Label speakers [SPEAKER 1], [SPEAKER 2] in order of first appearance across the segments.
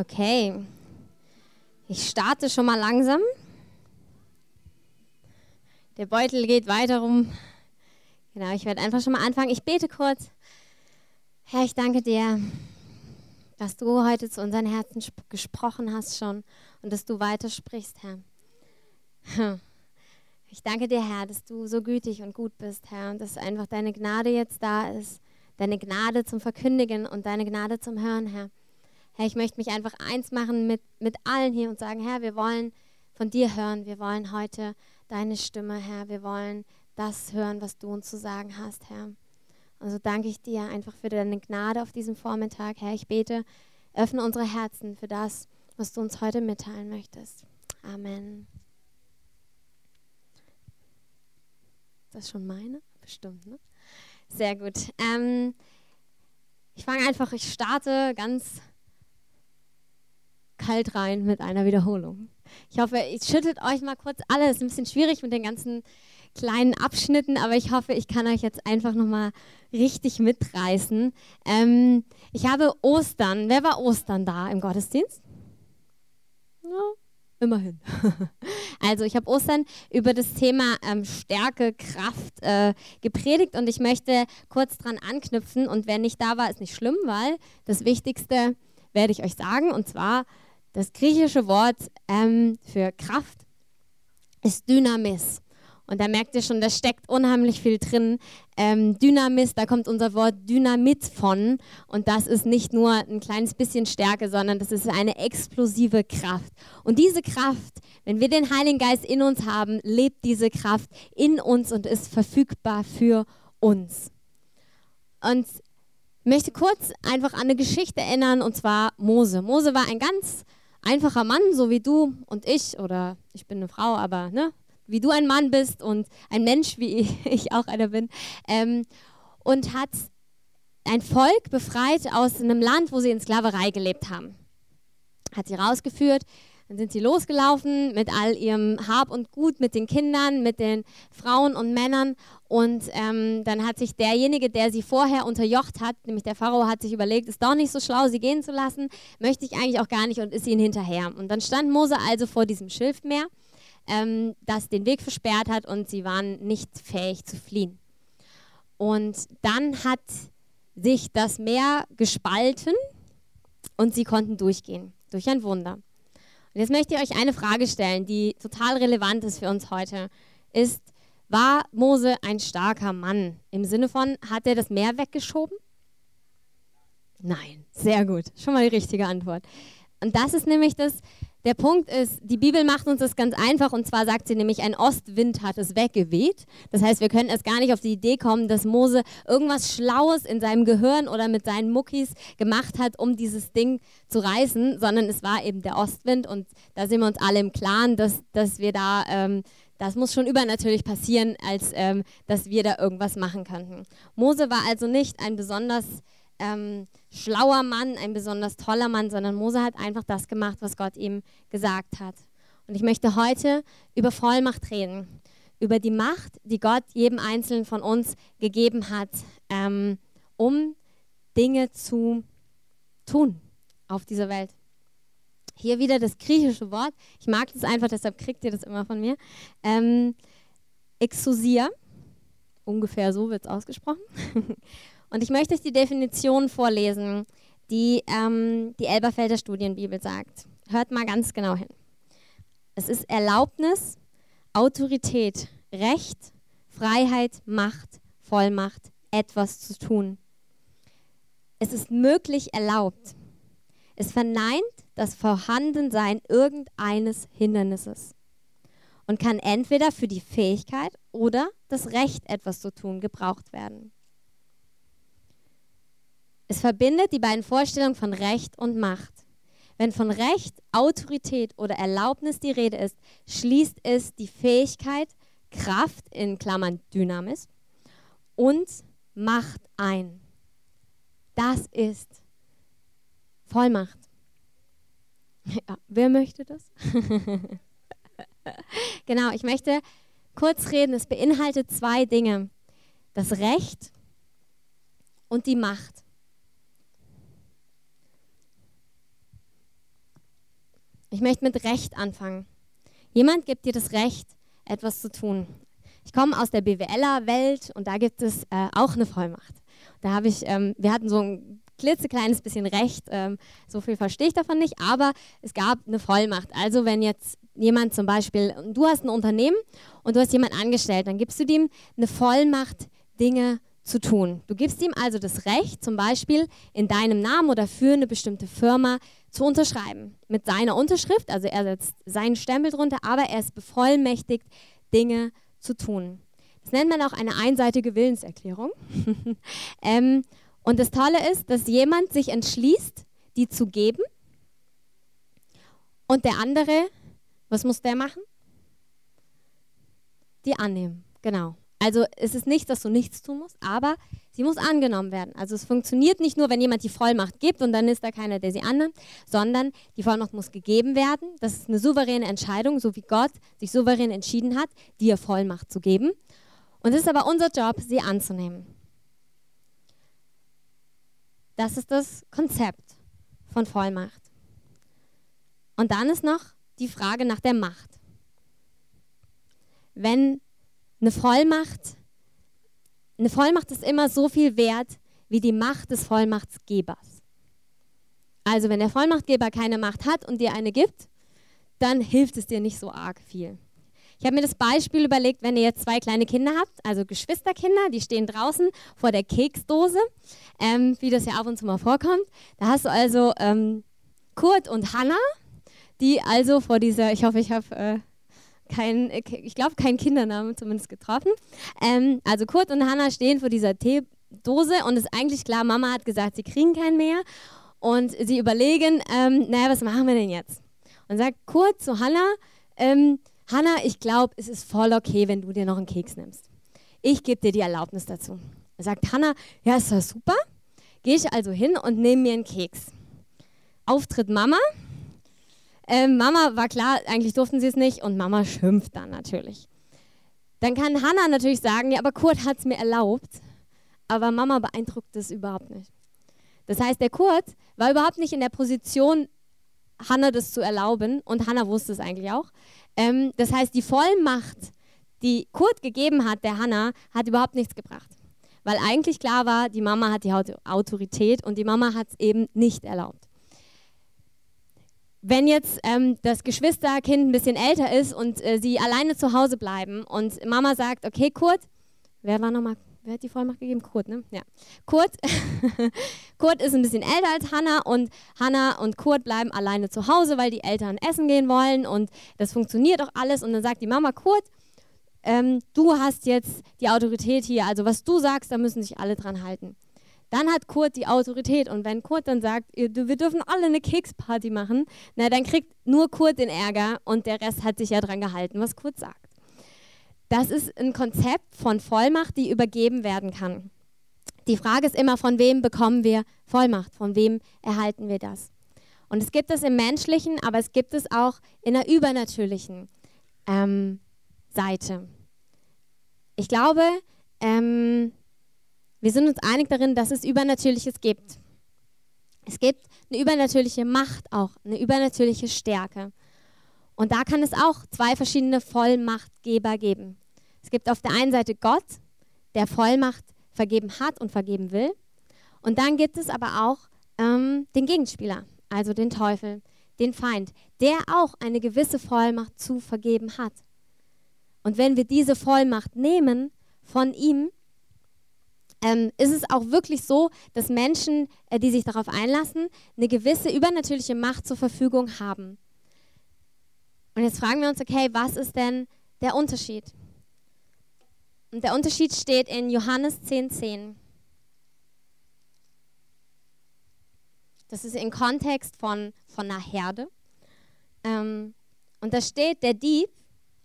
[SPEAKER 1] Okay. Ich starte schon mal langsam. Der Beutel geht weiter rum. Genau, ich werde einfach schon mal anfangen. Ich bete kurz. Herr, ich danke dir, dass du heute zu unseren Herzen gesprochen hast schon und dass du weitersprichst, Herr. Ich danke dir, Herr, dass du so gütig und gut bist, Herr, und dass einfach deine Gnade jetzt da ist. Deine Gnade zum Verkündigen und deine Gnade zum Hören, Herr. Herr, ich möchte mich einfach eins machen mit, mit allen hier und sagen, Herr, wir wollen von dir hören. Wir wollen heute deine Stimme, Herr. Wir wollen das hören, was du uns zu sagen hast, Herr. Also danke ich dir einfach für deine Gnade auf diesem Vormittag, Herr. Ich bete, öffne unsere Herzen für das, was du uns heute mitteilen möchtest. Amen. Das ist schon meine? Bestimmt, ne? Sehr gut. Ähm, ich fange einfach, ich starte ganz kalt rein mit einer Wiederholung. Ich hoffe, ich schüttelt euch mal kurz alle. Es ist ein bisschen schwierig mit den ganzen kleinen Abschnitten, aber ich hoffe, ich kann euch jetzt einfach nochmal richtig mitreißen. Ähm, ich habe Ostern. Wer war Ostern da im Gottesdienst? Ja, immerhin. also ich habe Ostern über das Thema ähm, Stärke, Kraft äh, gepredigt und ich möchte kurz dran anknüpfen. Und wer nicht da war, ist nicht schlimm, weil das Wichtigste werde ich euch sagen. Und zwar das griechische Wort ähm, für Kraft ist Dynamis. Und da merkt ihr schon, da steckt unheimlich viel drin. Ähm, Dynamis, da kommt unser Wort Dynamit von. Und das ist nicht nur ein kleines bisschen Stärke, sondern das ist eine explosive Kraft. Und diese Kraft, wenn wir den Heiligen Geist in uns haben, lebt diese Kraft in uns und ist verfügbar für uns. Und ich möchte kurz einfach an eine Geschichte erinnern, und zwar Mose. Mose war ein ganz einfacher Mann, so wie du und ich, oder ich bin eine Frau, aber ne, wie du ein Mann bist und ein Mensch, wie ich auch einer bin, ähm, und hat ein Volk befreit aus einem Land, wo sie in Sklaverei gelebt haben. Hat sie rausgeführt, dann sind sie losgelaufen mit all ihrem Hab und Gut, mit den Kindern, mit den Frauen und Männern. Und ähm, dann hat sich derjenige, der sie vorher unterjocht hat, nämlich der Pharao, hat sich überlegt, ist doch nicht so schlau, sie gehen zu lassen, möchte ich eigentlich auch gar nicht und ist ihnen hinterher. Und dann stand Mose also vor diesem Schilfmeer, ähm, das den Weg versperrt hat und sie waren nicht fähig zu fliehen. Und dann hat sich das Meer gespalten und sie konnten durchgehen, durch ein Wunder. Und jetzt möchte ich euch eine Frage stellen, die total relevant ist für uns heute. Ist, war Mose ein starker Mann? Im Sinne von, hat er das Meer weggeschoben? Nein, sehr gut. Schon mal die richtige Antwort. Und das ist nämlich das, der Punkt ist, die Bibel macht uns das ganz einfach und zwar sagt sie nämlich, ein Ostwind hat es weggeweht. Das heißt, wir können erst gar nicht auf die Idee kommen, dass Mose irgendwas Schlaues in seinem Gehirn oder mit seinen Muckis gemacht hat, um dieses Ding zu reißen, sondern es war eben der Ostwind und da sind wir uns alle im Klaren, dass, dass wir da, ähm, das muss schon übernatürlich passieren, als ähm, dass wir da irgendwas machen könnten. Mose war also nicht ein besonders ähm, schlauer Mann, ein besonders toller Mann, sondern Mose hat einfach das gemacht, was Gott ihm gesagt hat. Und ich möchte heute über Vollmacht reden, über die Macht, die Gott jedem Einzelnen von uns gegeben hat, ähm, um Dinge zu tun auf dieser Welt. Hier wieder das griechische Wort. Ich mag das einfach, deshalb kriegt ihr das immer von mir. Ähm, Exousia, ungefähr so wird es ausgesprochen. Und ich möchte euch die Definition vorlesen, die ähm, die Elberfelder Studienbibel sagt. Hört mal ganz genau hin. Es ist Erlaubnis, Autorität, Recht, Freiheit, Macht, Vollmacht, etwas zu tun. Es ist möglich erlaubt. Es verneint das Vorhandensein irgendeines Hindernisses und kann entweder für die Fähigkeit oder das Recht, etwas zu tun, gebraucht werden. Es verbindet die beiden Vorstellungen von Recht und Macht. Wenn von Recht, Autorität oder Erlaubnis die Rede ist, schließt es die Fähigkeit, Kraft in Klammern Dynamis und Macht ein. Das ist Vollmacht. Ja, wer möchte das? genau, ich möchte kurz reden. Es beinhaltet zwei Dinge. Das Recht und die Macht. Ich möchte mit Recht anfangen. Jemand gibt dir das Recht, etwas zu tun. Ich komme aus der BWLer-Welt und da gibt es äh, auch eine Vollmacht. Da habe ich, ähm, wir hatten so ein klitzekleines bisschen Recht, ähm, so viel verstehe ich davon nicht, aber es gab eine Vollmacht. Also wenn jetzt jemand zum Beispiel, du hast ein Unternehmen und du hast jemanden angestellt, dann gibst du dem eine Vollmacht, Dinge zu tun. Du gibst ihm also das Recht, zum Beispiel in deinem Namen oder für eine bestimmte Firma zu unterschreiben. Mit seiner Unterschrift, also er setzt seinen Stempel drunter, aber er ist bevollmächtigt, Dinge zu tun. Das nennt man auch eine einseitige Willenserklärung. ähm, und das Tolle ist, dass jemand sich entschließt, die zu geben und der andere, was muss der machen? Die annehmen, genau. Also es ist nicht, dass du nichts tun musst, aber sie muss angenommen werden. Also es funktioniert nicht nur, wenn jemand die Vollmacht gibt und dann ist da keiner, der sie annimmt, sondern die Vollmacht muss gegeben werden. Das ist eine souveräne Entscheidung, so wie Gott sich souverän entschieden hat, dir Vollmacht zu geben. Und es ist aber unser Job, sie anzunehmen. Das ist das Konzept von Vollmacht. Und dann ist noch die Frage nach der Macht. Wenn eine Vollmacht, eine Vollmacht ist immer so viel wert wie die Macht des Vollmachtsgebers. Also wenn der Vollmachtgeber keine Macht hat und dir eine gibt, dann hilft es dir nicht so arg viel. Ich habe mir das Beispiel überlegt, wenn ihr jetzt zwei kleine Kinder habt, also Geschwisterkinder, die stehen draußen vor der Keksdose, ähm, wie das ja ab und zu mal vorkommt. Da hast du also ähm, Kurt und Hannah, die also vor dieser, ich hoffe, ich habe äh, kein, ich glaube, keinen Kindernamen zumindest getroffen. Ähm, also Kurt und Hannah stehen vor dieser Teedose und es ist eigentlich klar, Mama hat gesagt, sie kriegen keinen mehr. Und sie überlegen, ähm, naja, was machen wir denn jetzt? Und sagt Kurt zu Hannah, ähm, Hannah, ich glaube, es ist voll okay, wenn du dir noch einen Keks nimmst. Ich gebe dir die Erlaubnis dazu. Er sagt Hannah, ja, ist das super. Gehe ich also hin und nehme mir einen Keks. Auftritt Mama ähm, Mama war klar, eigentlich durften sie es nicht und Mama schimpft dann natürlich. Dann kann Hannah natürlich sagen, ja, aber Kurt hat es mir erlaubt, aber Mama beeindruckt es überhaupt nicht. Das heißt, der Kurt war überhaupt nicht in der Position, Hannah das zu erlauben und Hannah wusste es eigentlich auch. Ähm, das heißt, die Vollmacht, die Kurt gegeben hat, der Hannah, hat überhaupt nichts gebracht. Weil eigentlich klar war, die Mama hat die Autorität und die Mama hat es eben nicht erlaubt wenn jetzt ähm, das Geschwisterkind ein bisschen älter ist und äh, sie alleine zu Hause bleiben und Mama sagt, okay, Kurt, wer war nochmal, wer hat die Vollmacht gegeben? Kurt, ne? Ja. Kurt, Kurt ist ein bisschen älter als Hannah und Hannah und Kurt bleiben alleine zu Hause, weil die Eltern essen gehen wollen und das funktioniert auch alles und dann sagt die Mama, Kurt, ähm, du hast jetzt die Autorität hier, also was du sagst, da müssen sich alle dran halten. Dann hat Kurt die Autorität und wenn Kurt dann sagt, wir dürfen alle eine Keksparty machen, na dann kriegt nur Kurt den Ärger und der Rest hat sich ja dran gehalten, was Kurt sagt. Das ist ein Konzept von Vollmacht, die übergeben werden kann. Die Frage ist immer, von wem bekommen wir Vollmacht? Von wem erhalten wir das? Und es gibt es im menschlichen, aber es gibt es auch in der übernatürlichen ähm, Seite. Ich glaube, ähm, wir sind uns einig darin, dass es Übernatürliches gibt. Es gibt eine übernatürliche Macht auch, eine übernatürliche Stärke. Und da kann es auch zwei verschiedene Vollmachtgeber geben. Es gibt auf der einen Seite Gott, der Vollmacht vergeben hat und vergeben will. Und dann gibt es aber auch ähm, den Gegenspieler, also den Teufel, den Feind, der auch eine gewisse Vollmacht zu vergeben hat. Und wenn wir diese Vollmacht nehmen von ihm, ähm, ist es auch wirklich so, dass Menschen, äh, die sich darauf einlassen, eine gewisse übernatürliche Macht zur Verfügung haben. Und jetzt fragen wir uns, okay, was ist denn der Unterschied? Und der Unterschied steht in Johannes 10,10. 10. Das ist im Kontext von, von einer Herde. Ähm, und da steht, der Dieb,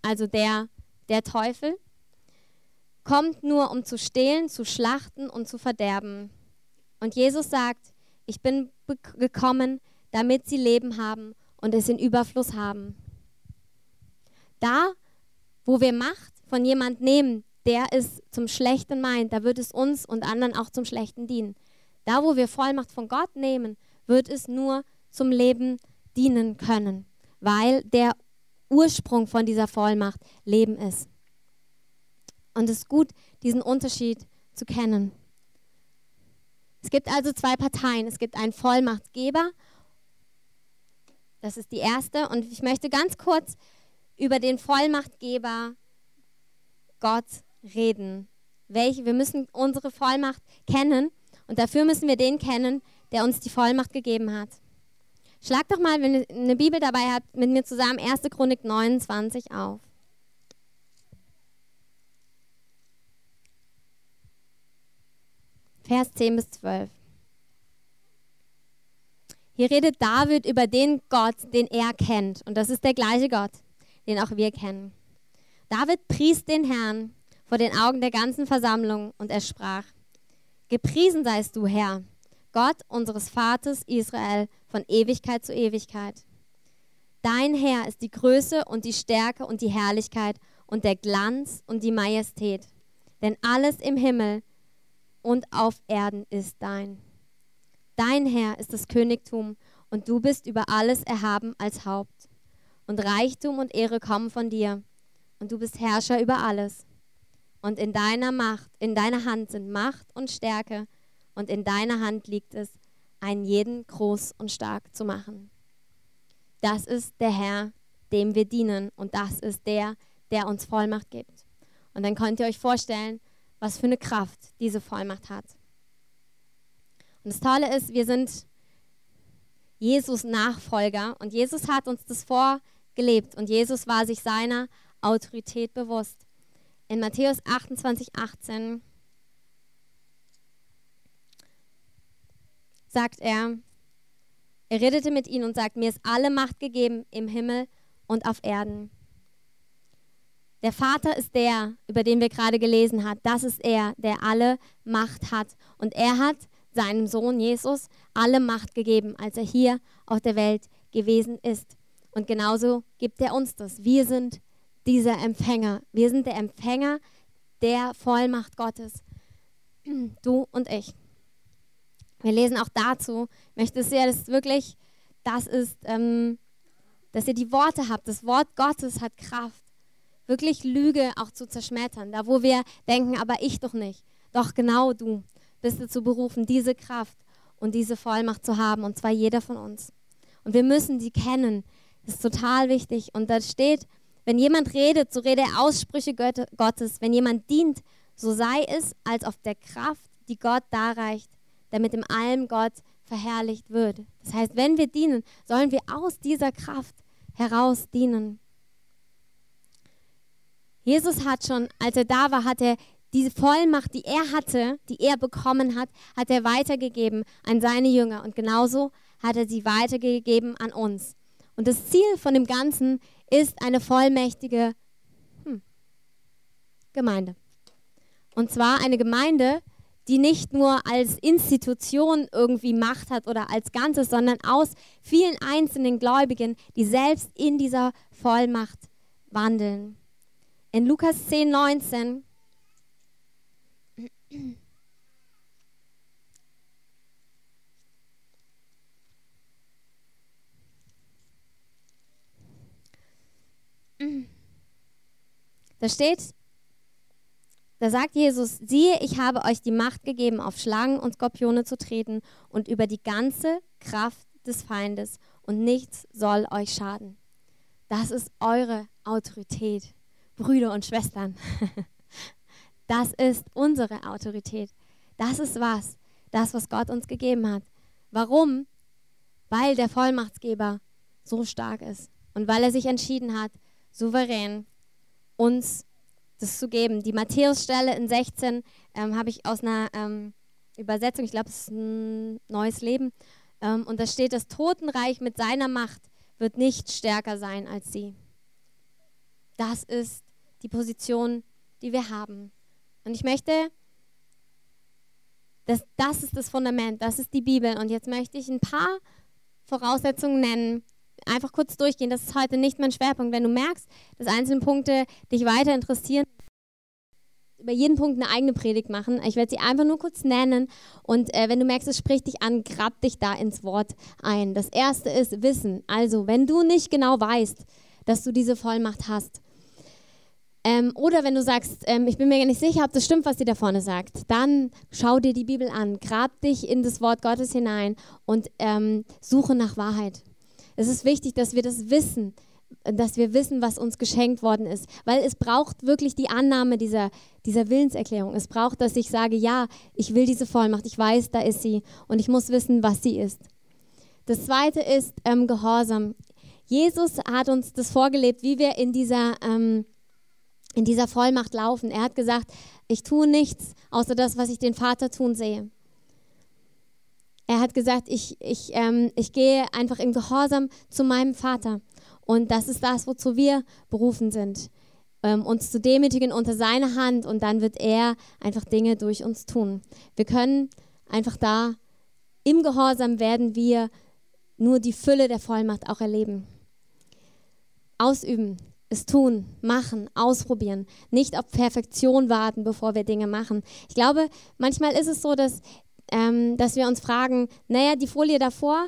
[SPEAKER 1] also der, der Teufel, kommt nur, um zu stehlen, zu schlachten und zu verderben. Und Jesus sagt, ich bin gekommen, damit sie Leben haben und es in Überfluss haben. Da, wo wir Macht von jemand nehmen, der es zum Schlechten meint, da wird es uns und anderen auch zum Schlechten dienen. Da, wo wir Vollmacht von Gott nehmen, wird es nur zum Leben dienen können. weil der Ursprung von dieser Vollmacht Leben ist. Und es ist gut, diesen Unterschied zu kennen. Es gibt also zwei Parteien. Es gibt einen Vollmachtgeber. Das ist die erste. Und ich möchte ganz kurz über den Vollmachtgeber Gott reden. Welche, wir müssen unsere Vollmacht kennen und dafür müssen wir den kennen, der uns die Vollmacht gegeben hat. Schlag doch mal, wenn ihr eine Bibel dabei habt, mit mir zusammen 1. Chronik 29 auf. Vers 10 bis 12. Hier redet David über den Gott, den er kennt. Und das ist der gleiche Gott, den auch wir kennen. David pries den Herrn vor den Augen der ganzen Versammlung und er sprach, Gepriesen seist du, Herr, Gott unseres Vaters Israel von Ewigkeit zu Ewigkeit. Dein Herr ist die Größe und die Stärke und die Herrlichkeit und der Glanz und die Majestät. Denn alles im Himmel und auf Erden ist dein. Dein Herr ist das Königtum und du bist über alles erhaben als Haupt. Und Reichtum und Ehre kommen von dir und du bist Herrscher über alles. Und in deiner Macht, in deiner Hand sind Macht und Stärke und in deiner Hand liegt es, einen jeden groß und stark zu machen. Das ist der Herr, dem wir dienen und das ist der, der uns Vollmacht gibt. Und dann könnt ihr euch vorstellen, was für eine Kraft diese Vollmacht hat. Und das Tolle ist, wir sind Jesus Nachfolger und Jesus hat uns das vorgelebt und Jesus war sich seiner Autorität bewusst. In Matthäus 28, 18 sagt er, er redete mit ihnen und sagt, mir ist alle Macht gegeben im Himmel und auf Erden. Der Vater ist der, über den wir gerade gelesen haben. Das ist er, der alle Macht hat. Und er hat seinem Sohn Jesus alle Macht gegeben, als er hier auf der Welt gewesen ist. Und genauso gibt er uns das. Wir sind dieser Empfänger. Wir sind der Empfänger der Vollmacht Gottes. Du und ich. Wir lesen auch dazu, ich möchte sehr, dass wirklich das ist, ähm, dass ihr die Worte habt. Das Wort Gottes hat Kraft wirklich Lüge auch zu zerschmettern. Da, wo wir denken, aber ich doch nicht. Doch genau du bist dazu berufen, diese Kraft und diese Vollmacht zu haben, und zwar jeder von uns. Und wir müssen sie kennen. Das ist total wichtig. Und da steht, wenn jemand redet, so rede er Aussprüche Gottes. Wenn jemand dient, so sei es als auf der Kraft, die Gott darreicht, damit im allem Gott verherrlicht wird. Das heißt, wenn wir dienen, sollen wir aus dieser Kraft heraus dienen. Jesus hat schon, als er da war, hat er diese Vollmacht, die er hatte, die er bekommen hat, hat er weitergegeben an seine Jünger. Und genauso hat er sie weitergegeben an uns. Und das Ziel von dem Ganzen ist eine vollmächtige hm, Gemeinde. Und zwar eine Gemeinde, die nicht nur als Institution irgendwie Macht hat oder als Ganzes, sondern aus vielen einzelnen Gläubigen, die selbst in dieser Vollmacht wandeln. In Lukas 10, 19 Da steht, da sagt Jesus, siehe, ich habe euch die Macht gegeben, auf Schlangen und Skorpione zu treten und über die ganze Kraft des Feindes und nichts soll euch schaden. Das ist eure Autorität. Brüder und Schwestern. Das ist unsere Autorität. Das ist was, das, was Gott uns gegeben hat. Warum? Weil der Vollmachtsgeber so stark ist und weil er sich entschieden hat, souverän uns das zu geben. Die Matthäus-Stelle in 16 ähm, habe ich aus einer ähm, Übersetzung, ich glaube, es ist ein neues Leben. Ähm, und da steht, das Totenreich mit seiner Macht wird nicht stärker sein als sie. Das ist die Position, die wir haben. Und ich möchte, das, das ist das Fundament, das ist die Bibel. Und jetzt möchte ich ein paar Voraussetzungen nennen, einfach kurz durchgehen. Das ist heute nicht mein Schwerpunkt. Wenn du merkst, dass einzelne Punkte dich weiter interessieren, über jeden Punkt eine eigene Predigt machen. Ich werde sie einfach nur kurz nennen. Und äh, wenn du merkst, es spricht dich an, grab dich da ins Wort ein. Das erste ist Wissen. Also, wenn du nicht genau weißt, dass du diese Vollmacht hast, ähm, oder wenn du sagst, ähm, ich bin mir nicht sicher, ob das stimmt, was sie da vorne sagt, dann schau dir die Bibel an, grab dich in das Wort Gottes hinein und ähm, suche nach Wahrheit. Es ist wichtig, dass wir das wissen, dass wir wissen, was uns geschenkt worden ist, weil es braucht wirklich die Annahme dieser, dieser Willenserklärung. Es braucht, dass ich sage, ja, ich will diese Vollmacht, ich weiß, da ist sie und ich muss wissen, was sie ist. Das zweite ist ähm, Gehorsam. Jesus hat uns das vorgelebt, wie wir in dieser ähm, in dieser Vollmacht laufen. Er hat gesagt, ich tue nichts außer das, was ich den Vater tun sehe. Er hat gesagt, ich, ich, ähm, ich gehe einfach im Gehorsam zu meinem Vater. Und das ist das, wozu wir berufen sind. Ähm, uns zu demütigen unter seine Hand und dann wird er einfach Dinge durch uns tun. Wir können einfach da im Gehorsam werden wir nur die Fülle der Vollmacht auch erleben. Ausüben, es tun, machen, ausprobieren, nicht auf Perfektion warten, bevor wir Dinge machen. Ich glaube, manchmal ist es so, dass, ähm, dass wir uns fragen, naja, die Folie davor,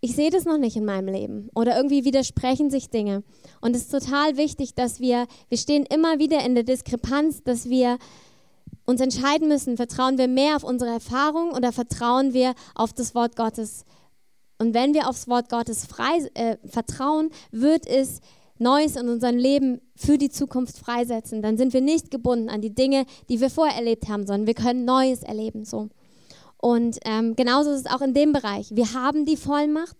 [SPEAKER 1] ich sehe das noch nicht in meinem Leben oder irgendwie widersprechen sich Dinge. Und es ist total wichtig, dass wir, wir stehen immer wieder in der Diskrepanz, dass wir uns entscheiden müssen, vertrauen wir mehr auf unsere Erfahrung oder vertrauen wir auf das Wort Gottes. Und wenn wir aufs Wort Gottes frei, äh, vertrauen, wird es Neues in unserem Leben für die Zukunft freisetzen. Dann sind wir nicht gebunden an die Dinge, die wir vorher erlebt haben, sondern wir können Neues erleben. So. Und ähm, genauso ist es auch in dem Bereich. Wir haben die Vollmacht,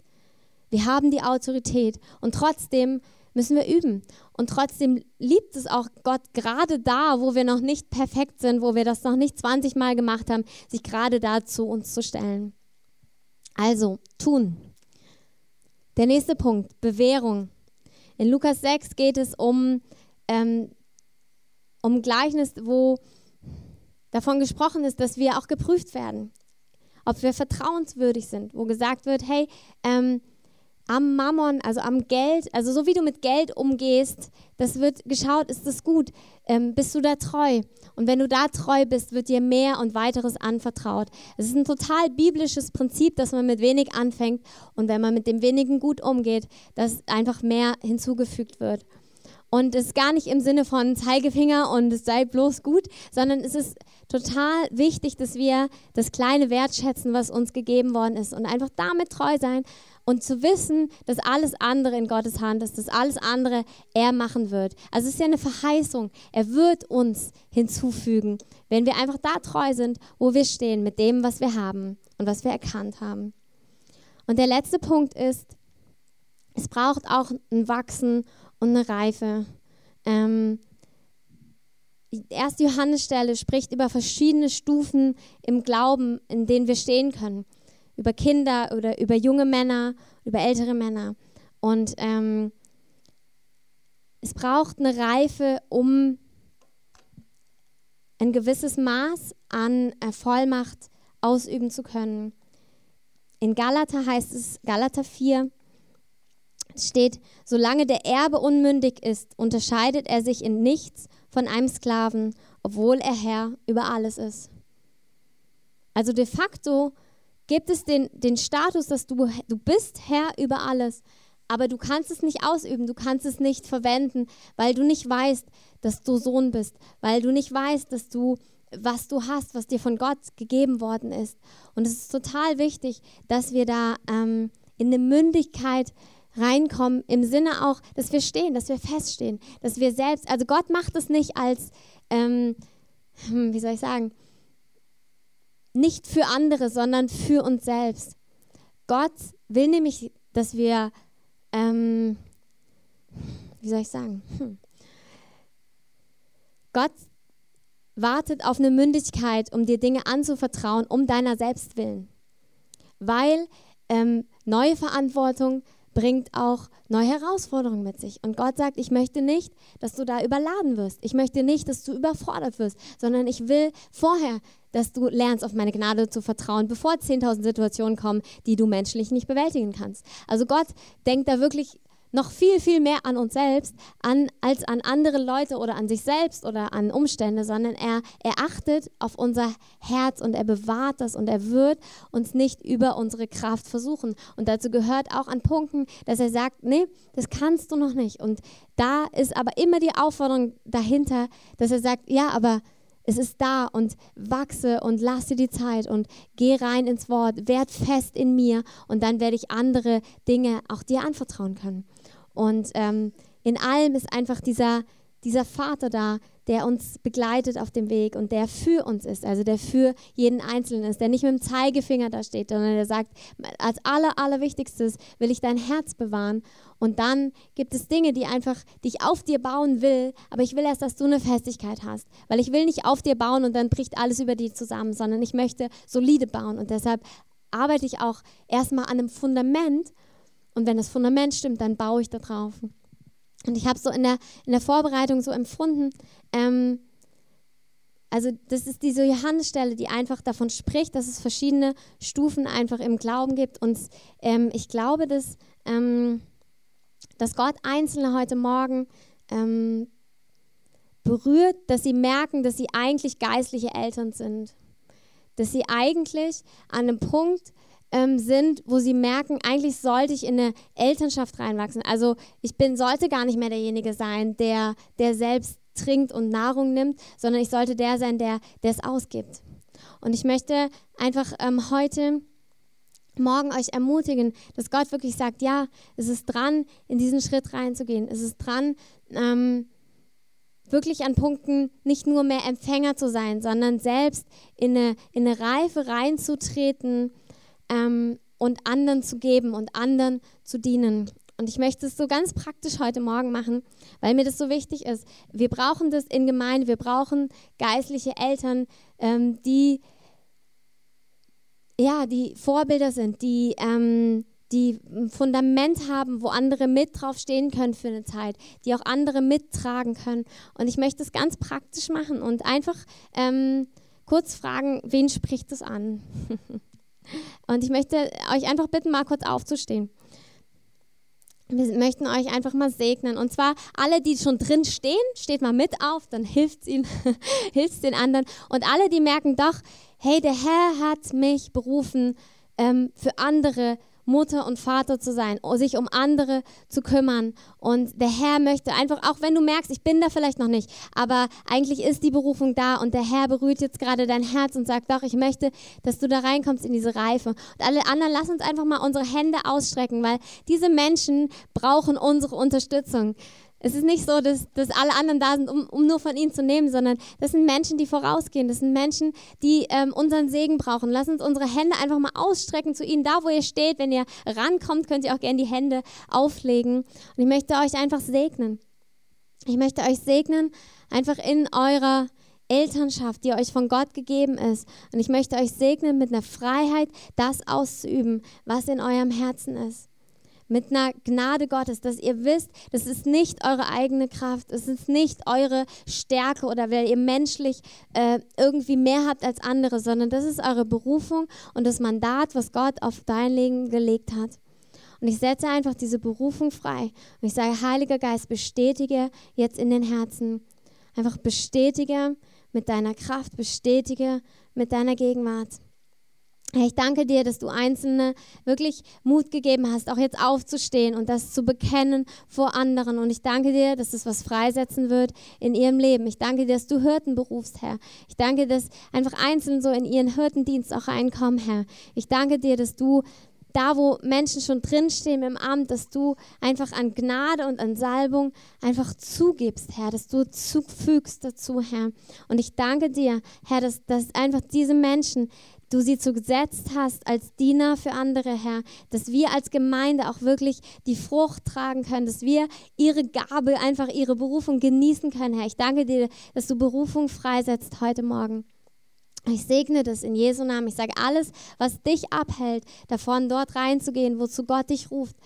[SPEAKER 1] wir haben die Autorität und trotzdem müssen wir üben. Und trotzdem liebt es auch Gott gerade da, wo wir noch nicht perfekt sind, wo wir das noch nicht 20 Mal gemacht haben, sich gerade da zu uns zu stellen. Also, tun. Der nächste Punkt, Bewährung. In Lukas 6 geht es um, ähm, um Gleichnis, wo davon gesprochen ist, dass wir auch geprüft werden, ob wir vertrauenswürdig sind, wo gesagt wird, hey, ähm, am Mammon, also am Geld, also so wie du mit Geld umgehst, das wird geschaut, ist das gut, ähm, bist du da treu? Und wenn du da treu bist, wird dir mehr und weiteres anvertraut. Es ist ein total biblisches Prinzip, dass man mit wenig anfängt und wenn man mit dem wenigen gut umgeht, dass einfach mehr hinzugefügt wird. Und es ist gar nicht im Sinne von Zeigefinger und es sei bloß gut, sondern es ist total wichtig, dass wir das kleine wertschätzen, was uns gegeben worden ist und einfach damit treu sein und zu wissen, dass alles andere in Gottes Hand ist, dass alles andere er machen wird. Also es ist ja eine Verheißung. Er wird uns hinzufügen, wenn wir einfach da treu sind, wo wir stehen, mit dem, was wir haben und was wir erkannt haben. Und der letzte Punkt ist, es braucht auch ein Wachsen und eine Reife. Ähm, die erste Johannesstelle spricht über verschiedene Stufen im Glauben, in denen wir stehen können über Kinder oder über junge Männer, über ältere Männer. Und ähm, es braucht eine Reife, um ein gewisses Maß an Vollmacht ausüben zu können. In Galater heißt es, Galater 4, steht, solange der Erbe unmündig ist, unterscheidet er sich in nichts von einem Sklaven, obwohl er Herr über alles ist. Also de facto gibt es den, den Status, dass du, du bist Herr über alles, aber du kannst es nicht ausüben, du kannst es nicht verwenden, weil du nicht weißt, dass du Sohn bist, weil du nicht weißt, dass du was du hast, was dir von Gott gegeben worden ist. Und es ist total wichtig, dass wir da ähm, in eine Mündigkeit reinkommen, im Sinne auch, dass wir stehen, dass wir feststehen, dass wir selbst, also Gott macht es nicht als, ähm, hm, wie soll ich sagen, nicht für andere, sondern für uns selbst. Gott will nämlich, dass wir, ähm, wie soll ich sagen, hm. Gott wartet auf eine Mündigkeit, um dir Dinge anzuvertrauen, um deiner selbst willen. Weil ähm, neue Verantwortung bringt auch neue Herausforderungen mit sich. Und Gott sagt, ich möchte nicht, dass du da überladen wirst. Ich möchte nicht, dass du überfordert wirst, sondern ich will vorher, dass du lernst, auf meine Gnade zu vertrauen, bevor 10.000 Situationen kommen, die du menschlich nicht bewältigen kannst. Also Gott denkt da wirklich noch viel, viel mehr an uns selbst an, als an andere Leute oder an sich selbst oder an Umstände, sondern er, er achtet auf unser Herz und er bewahrt das und er wird uns nicht über unsere Kraft versuchen. Und dazu gehört auch an Punkten, dass er sagt, nee, das kannst du noch nicht. Und da ist aber immer die Aufforderung dahinter, dass er sagt, ja, aber es ist da und wachse und lass dir die Zeit und geh rein ins Wort, werd fest in mir und dann werde ich andere Dinge auch dir anvertrauen können. Und ähm, in allem ist einfach dieser, dieser Vater da, der uns begleitet auf dem Weg und der für uns ist, also der für jeden Einzelnen ist, der nicht mit dem Zeigefinger da steht, sondern der sagt, als aller, allerwichtigstes will ich dein Herz bewahren. Und dann gibt es Dinge, die einfach, die ich auf dir bauen will, aber ich will erst, dass du eine Festigkeit hast, weil ich will nicht auf dir bauen und dann bricht alles über dir zusammen, sondern ich möchte solide bauen und deshalb arbeite ich auch erstmal an einem Fundament und wenn das Fundament stimmt, dann baue ich da drauf. Und ich habe so in der, in der Vorbereitung so empfunden, ähm, also das ist diese Johannesstelle, die einfach davon spricht, dass es verschiedene Stufen einfach im Glauben gibt. Und ähm, ich glaube, dass, ähm, dass Gott Einzelne heute Morgen ähm, berührt, dass sie merken, dass sie eigentlich geistliche Eltern sind. Dass sie eigentlich an einem Punkt ähm, sind, wo sie merken, eigentlich sollte ich in eine Elternschaft reinwachsen. Also ich bin, sollte gar nicht mehr derjenige sein, der, der selbst trinkt und Nahrung nimmt, sondern ich sollte der sein, der es ausgibt. Und ich möchte einfach ähm, heute morgen euch ermutigen, dass Gott wirklich sagt, ja, es ist dran, in diesen Schritt reinzugehen. Es ist dran, ähm, wirklich an Punkten nicht nur mehr Empfänger zu sein, sondern selbst in eine, in eine Reife reinzutreten, ähm, und anderen zu geben und anderen zu dienen. Und ich möchte es so ganz praktisch heute Morgen machen, weil mir das so wichtig ist. Wir brauchen das in Gemeinde, wir brauchen geistliche Eltern, ähm, die ja, die Vorbilder sind, die, ähm, die ein Fundament haben, wo andere mit drauf stehen können für eine Zeit, die auch andere mittragen können. Und ich möchte es ganz praktisch machen und einfach ähm, kurz fragen, wen spricht es an? Und ich möchte euch einfach bitten, mal kurz aufzustehen. Wir möchten euch einfach mal segnen. Und zwar alle, die schon drin stehen, steht mal mit auf, dann hilft es ihnen, hilft den anderen. Und alle, die merken doch, hey, der Herr hat mich berufen, ähm, für andere Mutter und Vater zu sein, sich um andere zu kümmern. Und der Herr möchte einfach, auch wenn du merkst, ich bin da vielleicht noch nicht, aber eigentlich ist die Berufung da und der Herr berührt jetzt gerade dein Herz und sagt, doch, ich möchte, dass du da reinkommst in diese Reife. Und alle anderen, lass uns einfach mal unsere Hände ausstrecken, weil diese Menschen brauchen unsere Unterstützung. Es ist nicht so, dass, dass alle anderen da sind, um, um nur von ihnen zu nehmen, sondern das sind Menschen, die vorausgehen. Das sind Menschen, die ähm, unseren Segen brauchen. Lass uns unsere Hände einfach mal ausstrecken zu ihnen. Da, wo ihr steht, wenn ihr rankommt, könnt ihr auch gerne die Hände auflegen. Und ich möchte euch einfach segnen. Ich möchte euch segnen, einfach in eurer Elternschaft, die euch von Gott gegeben ist. Und ich möchte euch segnen mit einer Freiheit, das auszuüben, was in eurem Herzen ist mit einer Gnade Gottes, dass ihr wisst, das ist nicht eure eigene Kraft, es ist nicht eure Stärke oder weil ihr menschlich äh, irgendwie mehr habt als andere, sondern das ist eure Berufung und das Mandat, was Gott auf dein Leben gelegt hat. Und ich setze einfach diese Berufung frei. Und ich sage, Heiliger Geist, bestätige jetzt in den Herzen. Einfach bestätige mit deiner Kraft, bestätige mit deiner Gegenwart. Herr, ich danke dir, dass du Einzelne wirklich Mut gegeben hast, auch jetzt aufzustehen und das zu bekennen vor anderen. Und ich danke dir, dass es was freisetzen wird in ihrem Leben. Ich danke dir, dass du Hirten berufst, Herr. Ich danke, dass einfach Einzelne so in ihren Hirtendienst auch reinkommen, Herr. Ich danke dir, dass du da, wo Menschen schon drinstehen im Amt, dass du einfach an Gnade und an Salbung einfach zugibst, Herr, dass du zufügst dazu, Herr. Und ich danke dir, Herr, dass, dass einfach diese Menschen, du sie zugesetzt hast als Diener für andere, Herr, dass wir als Gemeinde auch wirklich die Frucht tragen können, dass wir ihre Gabe, einfach ihre Berufung genießen können, Herr. Ich danke dir, dass du Berufung freisetzt heute Morgen. Ich segne das in Jesu Namen. Ich sage alles, was dich abhält, davon dort reinzugehen, wozu Gott dich ruft.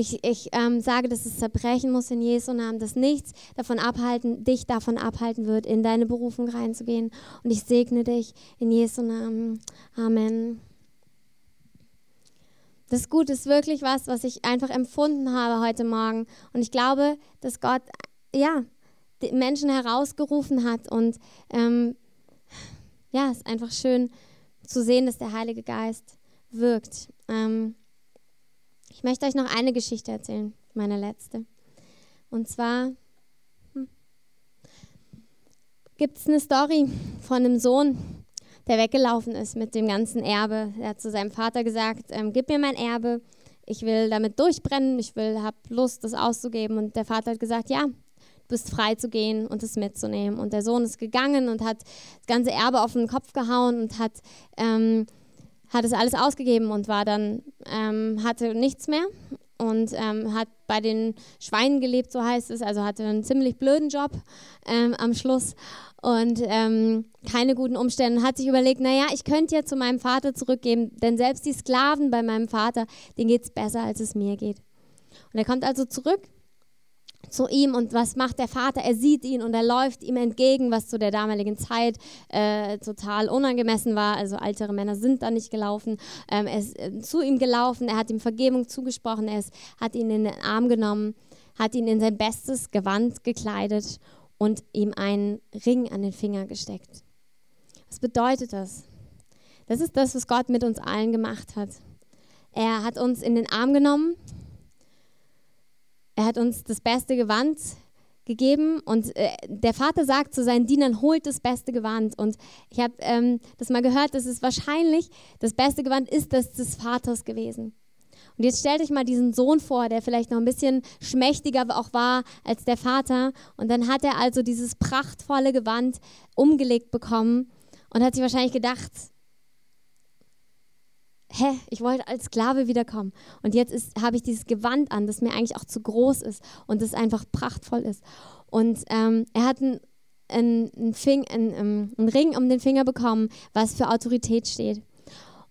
[SPEAKER 1] Ich, ich ähm, sage, dass es zerbrechen muss in Jesu Namen, dass nichts davon abhalten, dich davon abhalten wird, in deine Berufung reinzugehen. Und ich segne dich in Jesu Namen. Amen. Das Gut ist wirklich was, was ich einfach empfunden habe heute Morgen. Und ich glaube, dass Gott, ja, Menschen herausgerufen hat. Und ähm, ja, es ist einfach schön zu sehen, dass der Heilige Geist wirkt. Ähm, ich möchte euch noch eine Geschichte erzählen, meine letzte. Und zwar hm, gibt es eine Story von einem Sohn, der weggelaufen ist mit dem ganzen Erbe. Er hat zu seinem Vater gesagt, ähm, gib mir mein Erbe, ich will damit durchbrennen, ich will, habe Lust, das auszugeben. Und der Vater hat gesagt, ja, du bist frei zu gehen und es mitzunehmen. Und der Sohn ist gegangen und hat das ganze Erbe auf den Kopf gehauen und hat, ähm, hat es alles ausgegeben und war dann, ähm, hatte nichts mehr und ähm, hat bei den Schweinen gelebt, so heißt es, also hatte einen ziemlich blöden Job ähm, am Schluss und ähm, keine guten Umstände. Hat sich überlegt, naja, ich könnte ja zu meinem Vater zurückgeben, denn selbst die Sklaven bei meinem Vater, denen geht es besser, als es mir geht. Und er kommt also zurück zu ihm und was macht der Vater? Er sieht ihn und er läuft ihm entgegen, was zu der damaligen Zeit äh, total unangemessen war. Also ältere Männer sind da nicht gelaufen. Ähm, er ist äh, zu ihm gelaufen, er hat ihm Vergebung zugesprochen, er ist, hat ihn in den Arm genommen, hat ihn in sein bestes Gewand gekleidet und ihm einen Ring an den Finger gesteckt. Was bedeutet das? Das ist das, was Gott mit uns allen gemacht hat. Er hat uns in den Arm genommen, er hat uns das beste Gewand gegeben und äh, der Vater sagt zu seinen Dienern, holt das beste Gewand. Und ich habe ähm, das mal gehört, dass es wahrscheinlich das beste Gewand ist das des Vaters gewesen. Und jetzt stellt euch mal diesen Sohn vor, der vielleicht noch ein bisschen schmächtiger auch war als der Vater. Und dann hat er also dieses prachtvolle Gewand umgelegt bekommen und hat sich wahrscheinlich gedacht, hä, ich wollte als Sklave wiederkommen. Und jetzt habe ich dieses Gewand an, das mir eigentlich auch zu groß ist und das einfach prachtvoll ist. Und ähm, er hat einen, einen, einen, einen Ring um den Finger bekommen, was für Autorität steht.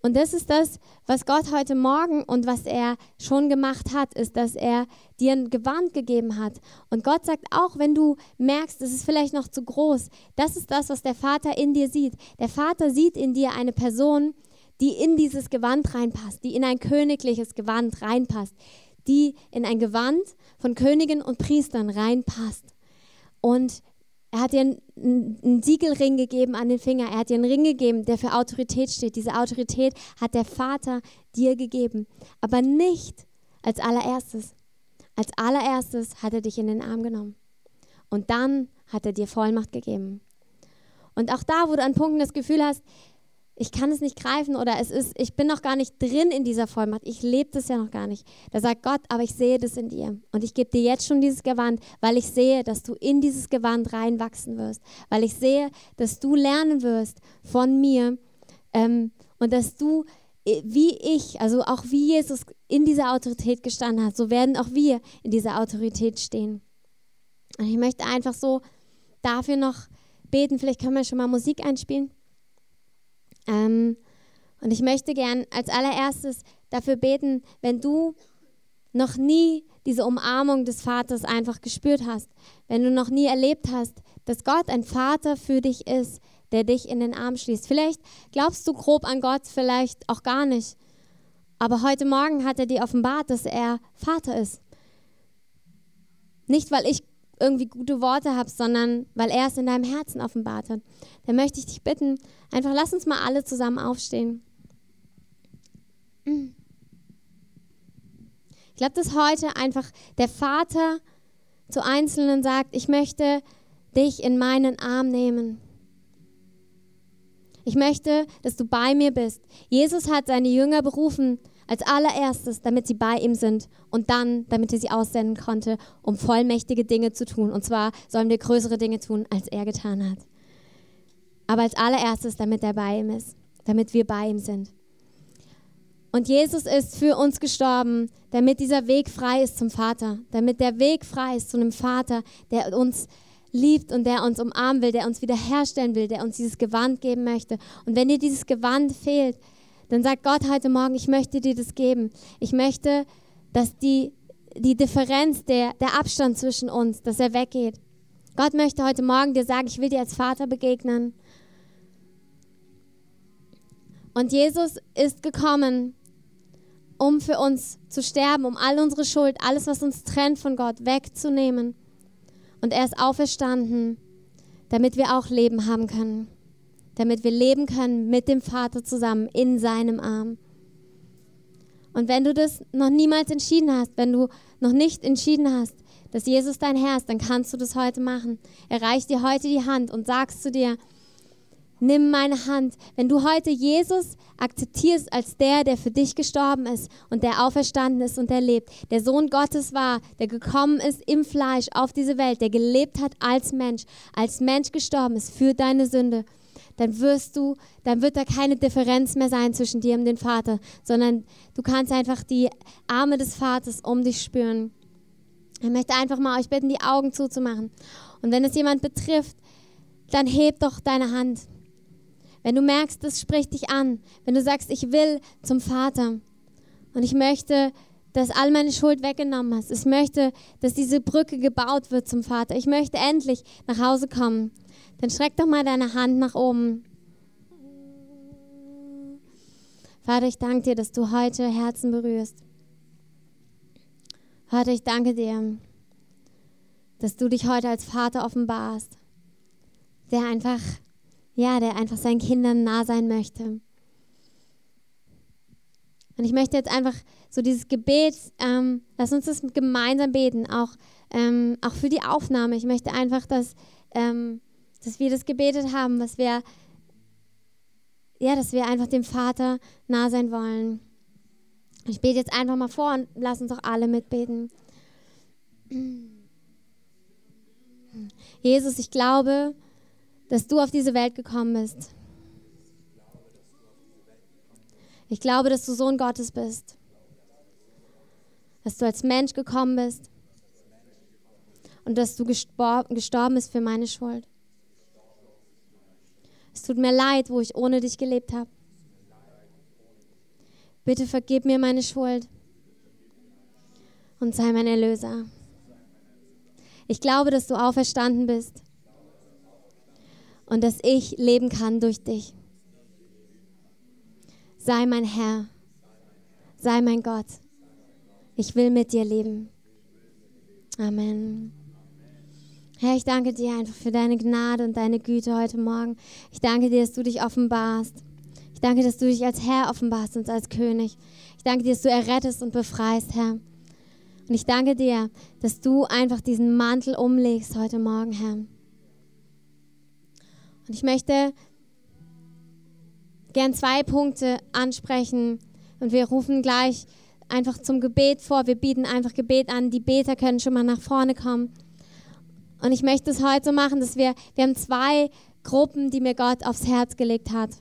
[SPEAKER 1] Und das ist das, was Gott heute Morgen und was er schon gemacht hat, ist, dass er dir ein Gewand gegeben hat. Und Gott sagt auch, wenn du merkst, es ist vielleicht noch zu groß, das ist das, was der Vater in dir sieht. Der Vater sieht in dir eine Person, die in dieses Gewand reinpasst, die in ein königliches Gewand reinpasst, die in ein Gewand von Königen und Priestern reinpasst. Und er hat dir einen, Siegelring gegeben an den Finger. Er hat dir einen Ring gegeben, der für Autorität steht. Diese Autorität hat der Vater dir gegeben. Aber nicht als allererstes. Als allererstes hat er dich in den Arm genommen. Und dann hat er dir Vollmacht gegeben. Und auch da, wo du an Punkten das Gefühl hast, ich kann es nicht greifen oder es ist, ich bin noch gar nicht drin in dieser Vollmacht, ich lebe das ja noch gar nicht. Da sagt Gott, aber ich sehe das in dir und ich gebe dir jetzt schon dieses Gewand, weil ich sehe, dass du in dieses Gewand reinwachsen wirst, weil ich sehe, dass du lernen wirst von mir ähm, und dass du äh, wie ich, also auch wie Jesus in dieser Autorität gestanden hat, so werden auch wir in dieser Autorität stehen. Und ich möchte einfach so dafür noch beten, vielleicht können wir schon mal Musik einspielen. Ähm, und ich möchte gern als allererstes dafür beten, wenn du noch nie diese Umarmung des Vaters einfach gespürt hast, wenn du noch nie erlebt hast, dass Gott ein Vater für dich ist, der dich in den Arm schließt. Vielleicht glaubst du grob an Gott, vielleicht auch gar nicht. Aber heute Morgen hat er dir offenbart, dass er Vater ist. Nicht, weil ich irgendwie gute Worte habe, sondern weil er es in deinem Herzen offenbart hat. Dann möchte ich dich bitten, einfach lass uns mal alle zusammen aufstehen. Ich glaube, dass heute einfach der Vater zu Einzelnen sagt, ich möchte dich in meinen Arm nehmen. Ich möchte, dass du bei mir bist. Jesus hat seine Jünger berufen, als allererstes, damit sie bei ihm sind und dann, damit er sie aussenden konnte, um vollmächtige Dinge zu tun. Und zwar sollen wir größere Dinge tun, als er getan hat. Aber als allererstes, damit er bei ihm ist, damit wir bei ihm sind. Und Jesus ist für uns gestorben, damit dieser Weg frei ist zum Vater, damit der Weg frei ist zu einem Vater, der uns liebt und der uns umarmen will, der uns wiederherstellen will, der uns dieses Gewand geben möchte. Und wenn dir dieses Gewand fehlt, dann sagt Gott heute Morgen, ich möchte dir das geben. Ich möchte, dass die, die Differenz, der, der Abstand zwischen uns, dass er weggeht. Gott möchte heute Morgen dir sagen, ich will dir als Vater begegnen. Und Jesus ist gekommen, um für uns zu sterben, um all unsere Schuld, alles, was uns trennt von Gott, wegzunehmen. Und er ist auferstanden, damit wir auch Leben haben können. Damit wir leben können mit dem Vater zusammen in seinem Arm. Und wenn du das noch niemals entschieden hast, wenn du noch nicht entschieden hast, dass Jesus dein Herr ist, dann kannst du das heute machen. Er reicht dir heute die Hand und sagst zu dir, nimm meine Hand. Wenn du heute Jesus akzeptierst als der, der für dich gestorben ist und der auferstanden ist und der lebt, der Sohn Gottes war, der gekommen ist im Fleisch auf diese Welt, der gelebt hat als Mensch, als Mensch gestorben ist für deine Sünde, dann wirst du, dann wird da keine Differenz mehr sein zwischen dir und dem Vater, sondern du kannst einfach die Arme des Vaters um dich spüren. Ich möchte einfach mal euch bitten, die Augen zuzumachen. Und wenn es jemand betrifft, dann heb doch deine Hand. Wenn du merkst, das spricht dich an, wenn du sagst, ich will zum Vater und ich möchte, dass all meine Schuld weggenommen hast, ich möchte, dass diese Brücke gebaut wird zum Vater, ich möchte endlich nach Hause kommen, dann streck doch mal deine Hand nach oben. Vater, ich danke dir, dass du heute Herzen berührst. Vater, ich danke dir, dass du dich heute als Vater offenbarst, der einfach ja, der einfach seinen Kindern nah sein möchte. Und ich möchte jetzt einfach so dieses Gebet, ähm, lass uns das gemeinsam beten, auch, ähm, auch für die Aufnahme. Ich möchte einfach, dass, ähm, dass wir das gebetet haben, was wir, ja, dass wir einfach dem Vater nah sein wollen. Ich bete jetzt einfach mal vor und lass uns auch alle mitbeten. Jesus, ich glaube, dass du auf diese Welt gekommen bist. Ich glaube, dass du Sohn Gottes bist. Dass du als Mensch gekommen bist. Und dass du gestorben bist für meine Schuld. Es tut mir leid, wo ich ohne dich gelebt habe. Bitte vergib mir meine Schuld und sei mein Erlöser. Ich glaube, dass du auferstanden bist und dass ich leben kann durch dich. Sei mein Herr, sei mein Gott. Ich will mit dir leben. Amen. Herr, ich danke dir einfach für deine Gnade und deine Güte heute Morgen. Ich danke dir, dass du dich offenbarst. Ich danke, dass du dich als Herr offenbarst und als König. Ich danke dir, dass du errettest und befreist, Herr. Und ich danke dir, dass du einfach diesen Mantel umlegst heute Morgen, Herr. Und ich möchte gern zwei Punkte ansprechen und wir rufen gleich einfach zum Gebet vor. Wir bieten einfach Gebet an. Die Beter können schon mal nach vorne kommen. Und ich möchte es heute so machen, dass wir, wir haben zwei Gruppen, die mir Gott aufs Herz gelegt hat.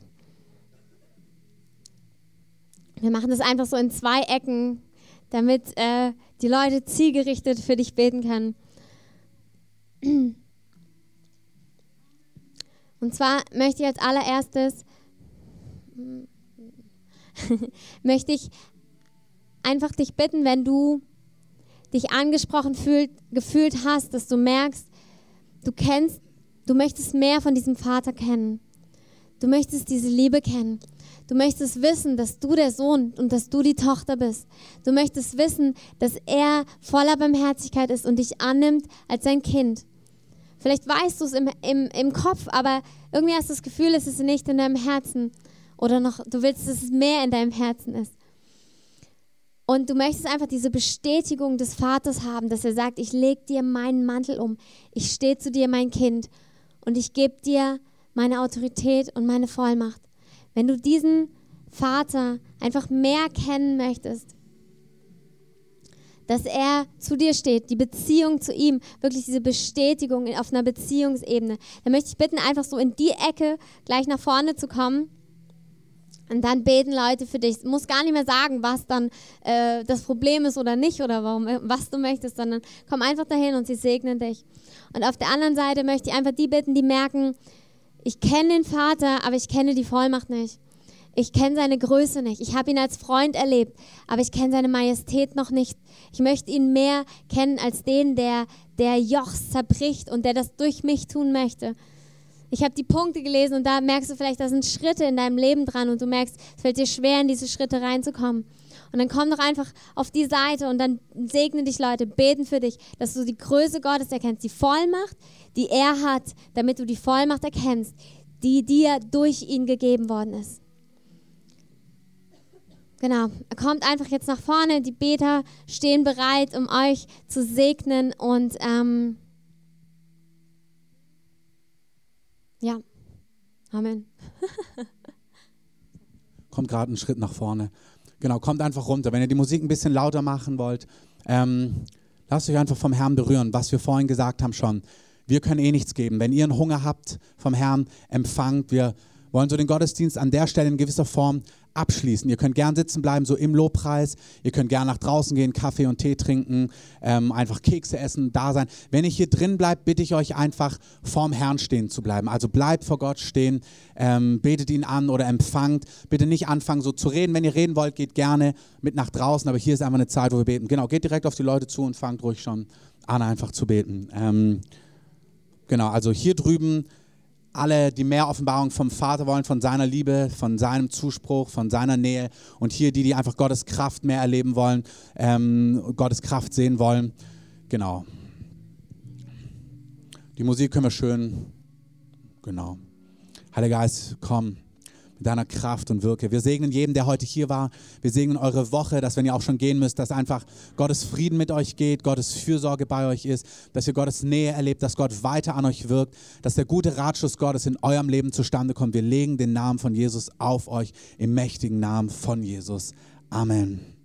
[SPEAKER 1] Wir machen das einfach so in zwei Ecken, damit äh, die Leute zielgerichtet für dich beten können. Und zwar möchte ich als allererstes, möchte ich einfach dich bitten, wenn du dich angesprochen fühlt, gefühlt hast, dass du merkst, du kennst, du möchtest mehr von diesem Vater kennen. Du möchtest diese Liebe kennen. Du möchtest wissen, dass du der Sohn und dass du die Tochter bist. Du möchtest wissen, dass er voller Barmherzigkeit ist und dich annimmt als sein Kind. Vielleicht weißt du es im, im, im Kopf, aber irgendwie hast du das Gefühl, es ist nicht in deinem Herzen. Oder noch, du willst, dass es mehr in deinem Herzen ist. Und du möchtest einfach diese Bestätigung des Vaters haben, dass er sagt, ich lege dir meinen Mantel um, ich stehe zu dir, mein Kind, und ich gebe dir meine Autorität und meine Vollmacht. Wenn du diesen Vater einfach mehr kennen möchtest, dass er zu dir steht, die Beziehung zu ihm, wirklich diese Bestätigung auf einer Beziehungsebene. Dann möchte ich bitten, einfach so in die Ecke gleich nach vorne zu kommen. Und dann beten Leute für dich. Du musst gar nicht mehr sagen, was dann äh, das Problem ist oder nicht oder warum, äh, was du möchtest, sondern komm einfach dahin und sie segnen dich. Und auf der anderen Seite möchte ich einfach die bitten, die merken, ich kenne den Vater, aber ich kenne die Vollmacht nicht. Ich kenne seine Größe nicht. Ich habe ihn als Freund erlebt, aber ich kenne seine Majestät noch nicht. Ich möchte ihn mehr kennen als den, der der Jochs zerbricht und der das durch mich tun möchte. Ich habe die Punkte gelesen und da merkst du vielleicht, da sind Schritte in deinem Leben dran und du merkst, es fällt dir schwer, in diese Schritte reinzukommen. Und dann komm doch einfach auf die Seite und dann segnen dich Leute, beten für dich, dass du die Größe Gottes erkennst, die Vollmacht, die er hat, damit du die Vollmacht erkennst, die dir durch ihn gegeben worden ist. Genau, kommt einfach jetzt nach vorne. Die Beter stehen bereit, um euch zu segnen und ähm, ja, Amen.
[SPEAKER 2] kommt gerade einen Schritt nach vorne. Genau, kommt einfach runter. Wenn ihr die Musik ein bisschen lauter machen wollt, ähm, lasst euch einfach vom Herrn berühren, was wir vorhin gesagt haben schon. Wir können eh nichts geben. Wenn ihr einen Hunger habt vom Herrn, empfangt. Wir wollen so den Gottesdienst an der Stelle in gewisser Form abschließen. Ihr könnt gern sitzen bleiben, so im Lobpreis. Ihr könnt gern nach draußen gehen, Kaffee und Tee trinken, ähm, einfach Kekse essen, da sein. Wenn ich hier drin bleibt, bitte ich euch einfach vorm Herrn stehen zu bleiben. Also bleibt vor Gott stehen, ähm, betet ihn an oder empfangt. Bitte nicht anfangen so zu reden. Wenn ihr reden wollt, geht gerne mit nach draußen, aber hier ist einfach eine Zeit, wo wir beten. Genau, geht direkt auf die Leute zu und fangt ruhig schon an, einfach zu beten. Ähm, genau, also hier drüben alle, die mehr Offenbarung vom Vater wollen, von seiner Liebe, von seinem Zuspruch, von seiner Nähe. Und hier die, die einfach Gottes Kraft mehr erleben wollen, ähm, Gottes Kraft sehen wollen. Genau. Die Musik können wir schön. Genau. Heiliger Geist, komm mit deiner Kraft und Wirke. Wir segnen jeden, der heute hier war. Wir segnen eure Woche, dass wenn ihr auch schon gehen müsst, dass einfach Gottes Frieden mit euch geht, Gottes Fürsorge bei euch ist, dass ihr Gottes Nähe erlebt, dass Gott weiter an euch wirkt, dass der gute Ratschluss Gottes in eurem Leben zustande kommt. Wir legen den Namen von Jesus auf euch im mächtigen Namen von Jesus. Amen.